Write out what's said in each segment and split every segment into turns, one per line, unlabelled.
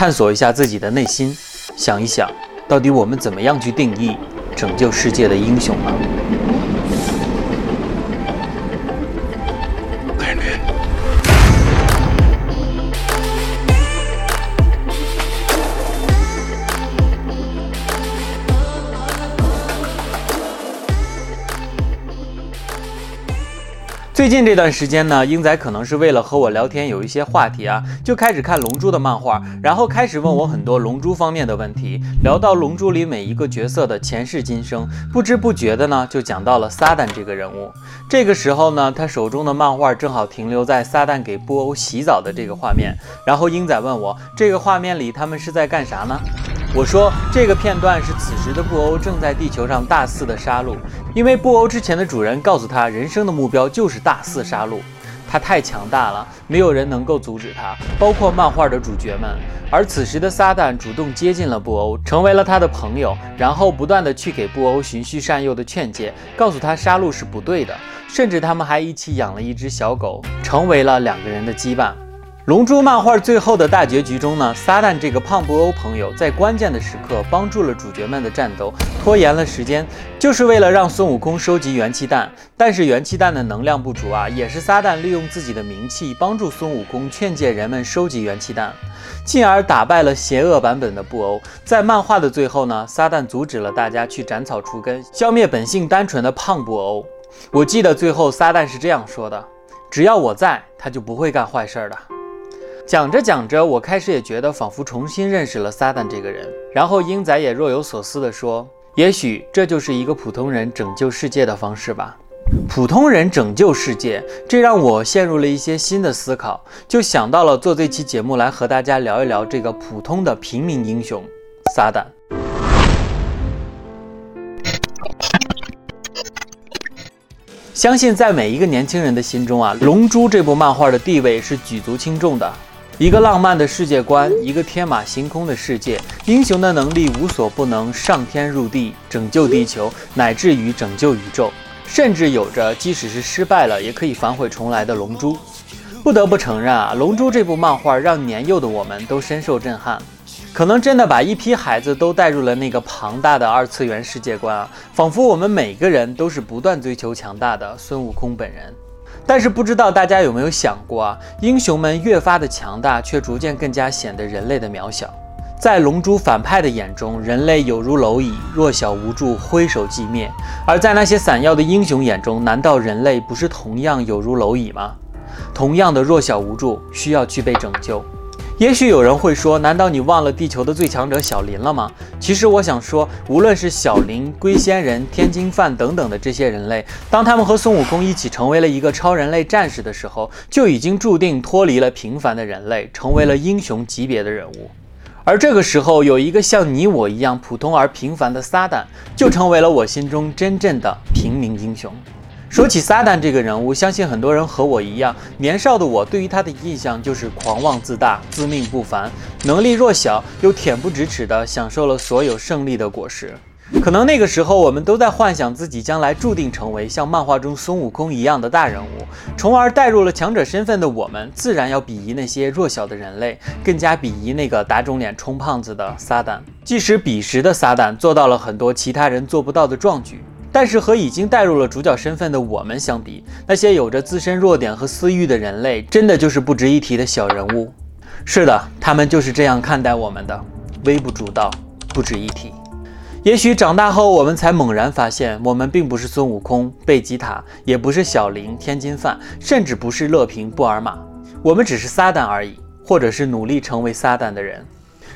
探索一下自己的内心，想一想，到底我们怎么样去定义拯救世界的英雄呢？最近这段时间呢，英仔可能是为了和我聊天，有一些话题啊，就开始看《龙珠》的漫画，然后开始问我很多《龙珠》方面的问题。聊到《龙珠》里每一个角色的前世今生，不知不觉的呢，就讲到了撒旦这个人物。这个时候呢，他手中的漫画正好停留在撒旦给布欧洗澡的这个画面。然后英仔问我，这个画面里他们是在干啥呢？我说这个片段是此时的布欧正在地球上大肆的杀戮，因为布欧之前的主人告诉他，人生的目标就是大肆杀戮。他太强大了，没有人能够阻止他，包括漫画的主角们。而此时的撒旦主动接近了布欧，成为了他的朋友，然后不断的去给布欧循循善诱的劝诫，告诉他杀戮是不对的，甚至他们还一起养了一只小狗，成为了两个人的羁绊。龙珠漫画最后的大结局中呢，撒旦这个胖布欧朋友在关键的时刻帮助了主角们的战斗，拖延了时间，就是为了让孙悟空收集元气弹。但是元气弹的能量不足啊，也是撒旦利用自己的名气帮助孙悟空劝诫人们收集元气弹，进而打败了邪恶版本的布欧。在漫画的最后呢，撒旦阻止了大家去斩草除根，消灭本性单纯的胖布欧。我记得最后撒旦是这样说的：“只要我在，他就不会干坏事的。”讲着讲着，我开始也觉得仿佛重新认识了撒旦这个人。然后英仔也若有所思地说：“也许这就是一个普通人拯救世界的方式吧。”普通人拯救世界，这让我陷入了一些新的思考，就想到了做这期节目来和大家聊一聊这个普通的平民英雄撒旦。相信在每一个年轻人的心中啊，《龙珠》这部漫画的地位是举足轻重的。一个浪漫的世界观，一个天马行空的世界，英雄的能力无所不能，上天入地，拯救地球，乃至于拯救宇宙，甚至有着即使是失败了也可以反悔重来的龙珠。不得不承认啊，《龙珠》这部漫画让年幼的我们都深受震撼，可能真的把一批孩子都带入了那个庞大的二次元世界观啊，仿佛我们每个人都是不断追求强大的孙悟空本人。但是不知道大家有没有想过啊，英雄们越发的强大，却逐渐更加显得人类的渺小。在龙珠反派的眼中，人类有如蝼蚁，弱小无助，挥手即灭；而在那些闪耀的英雄眼中，难道人类不是同样有如蝼蚁吗？同样的弱小无助，需要具备拯救。也许有人会说，难道你忘了地球的最强者小林了吗？其实我想说，无论是小林、龟仙人、天津饭等等的这些人类，当他们和孙悟空一起成为了一个超人类战士的时候，就已经注定脱离了平凡的人类，成为了英雄级别的人物。而这个时候，有一个像你我一样普通而平凡的撒旦，就成为了我心中真正的平民英雄。说起撒旦这个人物，相信很多人和我一样，年少的我对于他的印象就是狂妄自大、自命不凡，能力弱小又恬不知耻地享受了所有胜利的果实。可能那个时候我们都在幻想自己将来注定成为像漫画中孙悟空一样的大人物，从而带入了强者身份的我们，自然要鄙夷那些弱小的人类，更加鄙夷那个打肿脸充胖子的撒旦。即使彼时的撒旦做到了很多其他人做不到的壮举。但是和已经带入了主角身份的我们相比，那些有着自身弱点和私欲的人类，真的就是不值一提的小人物。是的，他们就是这样看待我们的，微不足道，不值一提。也许长大后，我们才猛然发现，我们并不是孙悟空、贝吉塔，也不是小林、天津饭，甚至不是乐平、布尔玛，我们只是撒旦而已，或者是努力成为撒旦的人。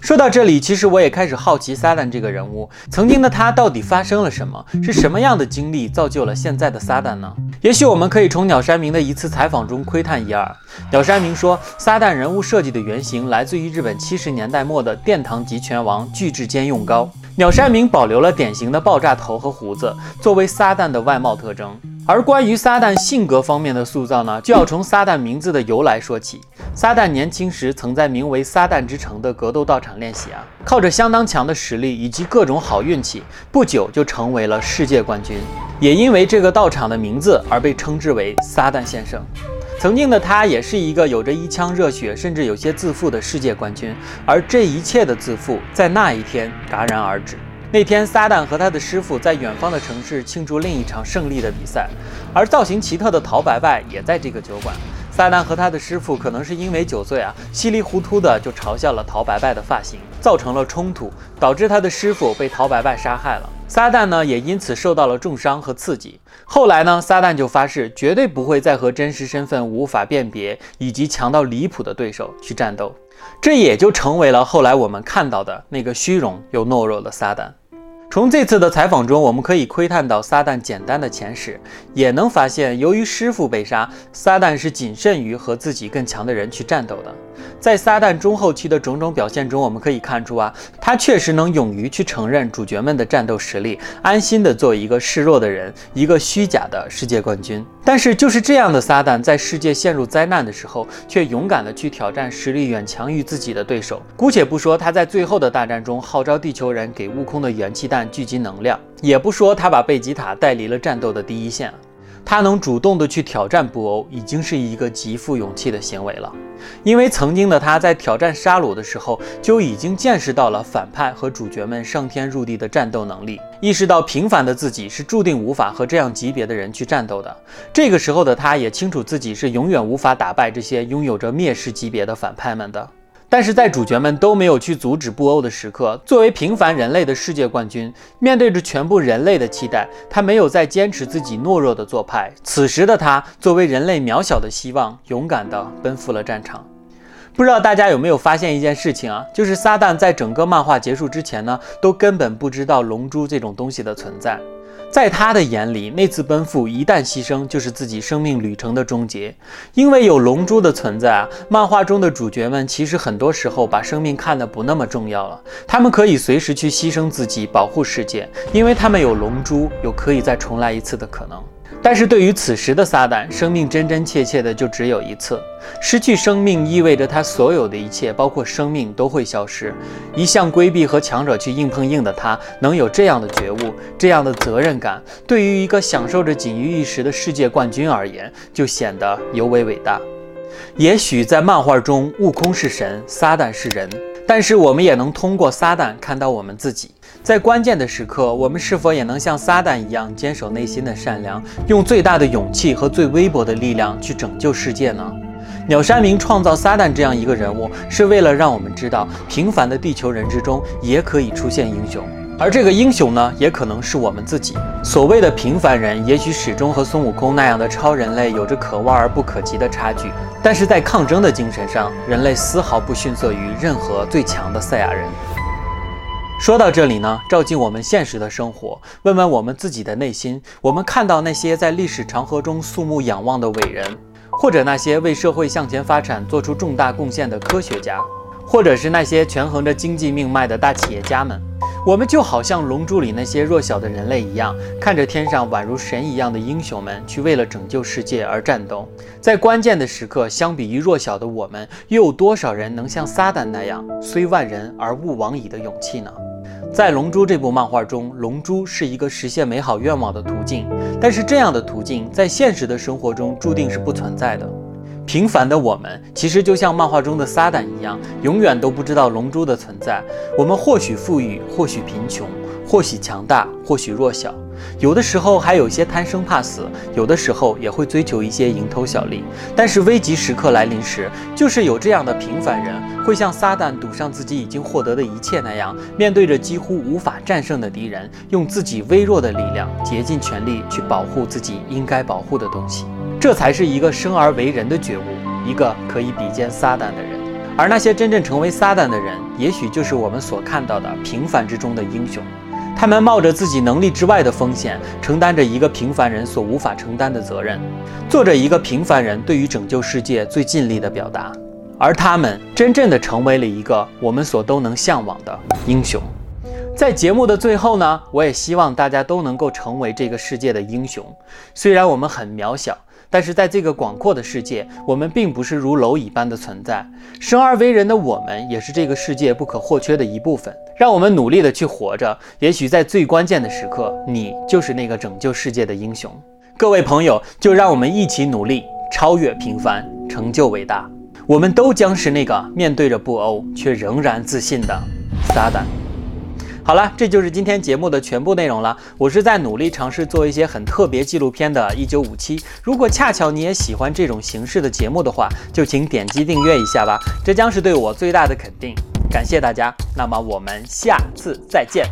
说到这里，其实我也开始好奇撒旦这个人物，曾经的他到底发生了什么？是什么样的经历造就了现在的撒旦呢？也许我们可以从鸟山明的一次采访中窥探一二。鸟山明说，撒旦人物设计的原型来自于日本七十年代末的殿堂级拳王巨志坚用高。鸟山明保留了典型的爆炸头和胡子作为撒旦的外貌特征。而关于撒旦性格方面的塑造呢，就要从撒旦名字的由来说起。撒旦年轻时曾在名为撒旦之城的格斗道场练习啊，靠着相当强的实力以及各种好运气，不久就成为了世界冠军。也因为这个道场的名字而被称之为撒旦先生。曾经的他也是一个有着一腔热血，甚至有些自负的世界冠军，而这一切的自负在那一天戛然而止。那天，撒旦和他的师傅在远方的城市庆祝另一场胜利的比赛，而造型奇特的陶白白也在这个酒馆。撒旦和他的师傅可能是因为酒醉啊，稀里糊涂的就嘲笑了陶白白的发型，造成了冲突，导致他的师傅被陶白白杀害了。撒旦呢，也因此受到了重伤和刺激。后来呢，撒旦就发誓绝对不会再和真实身份无法辨别以及强到离谱的对手去战斗，这也就成为了后来我们看到的那个虚荣又懦弱的撒旦。从这次的采访中，我们可以窥探到撒旦简单的前世，也能发现，由于师傅被杀，撒旦是谨慎于和自己更强的人去战斗的。在撒旦中后期的种种表现中，我们可以看出啊，他确实能勇于去承认主角们的战斗实力，安心的做一个示弱的人，一个虚假的世界冠军。但是就是这样的撒旦，在世界陷入灾难的时候，却勇敢的去挑战实力远强于自己的对手。姑且不说他在最后的大战中号召地球人给悟空的元气弹聚集能量，也不说他把贝吉塔带离了战斗的第一线。他能主动的去挑战布欧，已经是一个极富勇气的行为了。因为曾经的他在挑战沙鲁的时候，就已经见识到了反派和主角们上天入地的战斗能力，意识到平凡的自己是注定无法和这样级别的人去战斗的。这个时候的他，也清楚自己是永远无法打败这些拥有着灭世级别的反派们的。但是在主角们都没有去阻止布欧的时刻，作为平凡人类的世界冠军，面对着全部人类的期待，他没有再坚持自己懦弱的做派。此时的他，作为人类渺小的希望，勇敢地奔赴了战场。不知道大家有没有发现一件事情啊？就是撒旦在整个漫画结束之前呢，都根本不知道龙珠这种东西的存在。在他的眼里，那次奔赴一旦牺牲，就是自己生命旅程的终结。因为有龙珠的存在啊，漫画中的主角们其实很多时候把生命看得不那么重要了。他们可以随时去牺牲自己，保护世界，因为他们有龙珠，有可以再重来一次的可能。但是对于此时的撒旦，生命真真切切的就只有一次。失去生命意味着他所有的一切，包括生命，都会消失。一向规避和强者去硬碰硬的他，能有这样的觉悟，这样的责责任感，对于一个享受着仅于一时的世界冠军而言，就显得尤为伟大。也许在漫画中，悟空是神，撒旦是人，但是我们也能通过撒旦看到我们自己。在关键的时刻，我们是否也能像撒旦一样坚守内心的善良，用最大的勇气和最微薄的力量去拯救世界呢？鸟山明创造撒旦这样一个人物，是为了让我们知道，平凡的地球人之中也可以出现英雄，而这个英雄呢，也可能是我们自己。所谓的平凡人，也许始终和孙悟空那样的超人类有着可望而不可及的差距，但是在抗争的精神上，人类丝毫不逊色于任何最强的赛亚人。说到这里呢，照进我们现实的生活，问问我们自己的内心，我们看到那些在历史长河中肃穆仰望的伟人，或者那些为社会向前发展做出重大贡献的科学家，或者是那些权衡着经济命脉的大企业家们。我们就好像《龙珠》里那些弱小的人类一样，看着天上宛如神一样的英雄们去为了拯救世界而战斗。在关键的时刻，相比于弱小的我们，又有多少人能像撒旦那样“虽万人而勿往矣”的勇气呢？在《龙珠》这部漫画中，龙珠是一个实现美好愿望的途径，但是这样的途径在现实的生活中注定是不存在的。平凡的我们，其实就像漫画中的撒旦一样，永远都不知道龙珠的存在。我们或许富裕，或许贫穷，或许强大，或许弱小。有的时候还有些贪生怕死，有的时候也会追求一些蝇头小利。但是危急时刻来临时，就是有这样的平凡人，会像撒旦赌上自己已经获得的一切那样，面对着几乎无法战胜的敌人，用自己微弱的力量，竭尽全力去保护自己应该保护的东西。这才是一个生而为人的觉悟，一个可以比肩撒旦的人。而那些真正成为撒旦的人，也许就是我们所看到的平凡之中的英雄。他们冒着自己能力之外的风险，承担着一个平凡人所无法承担的责任，做着一个平凡人对于拯救世界最尽力的表达。而他们真正的成为了一个我们所都能向往的英雄。在节目的最后呢，我也希望大家都能够成为这个世界的英雄。虽然我们很渺小。但是在这个广阔的世界，我们并不是如蝼蚁般的存在。生而为人的我们，也是这个世界不可或缺的一部分。让我们努力的去活着。也许在最关键的时刻，你就是那个拯救世界的英雄。各位朋友，就让我们一起努力，超越平凡，成就伟大。我们都将是那个面对着不欧却仍然自信的撒旦。好了，这就是今天节目的全部内容了。我是在努力尝试做一些很特别纪录片的《一九五七》。如果恰巧你也喜欢这种形式的节目的话，就请点击订阅一下吧，这将是对我最大的肯定。感谢大家，那么我们下次再见。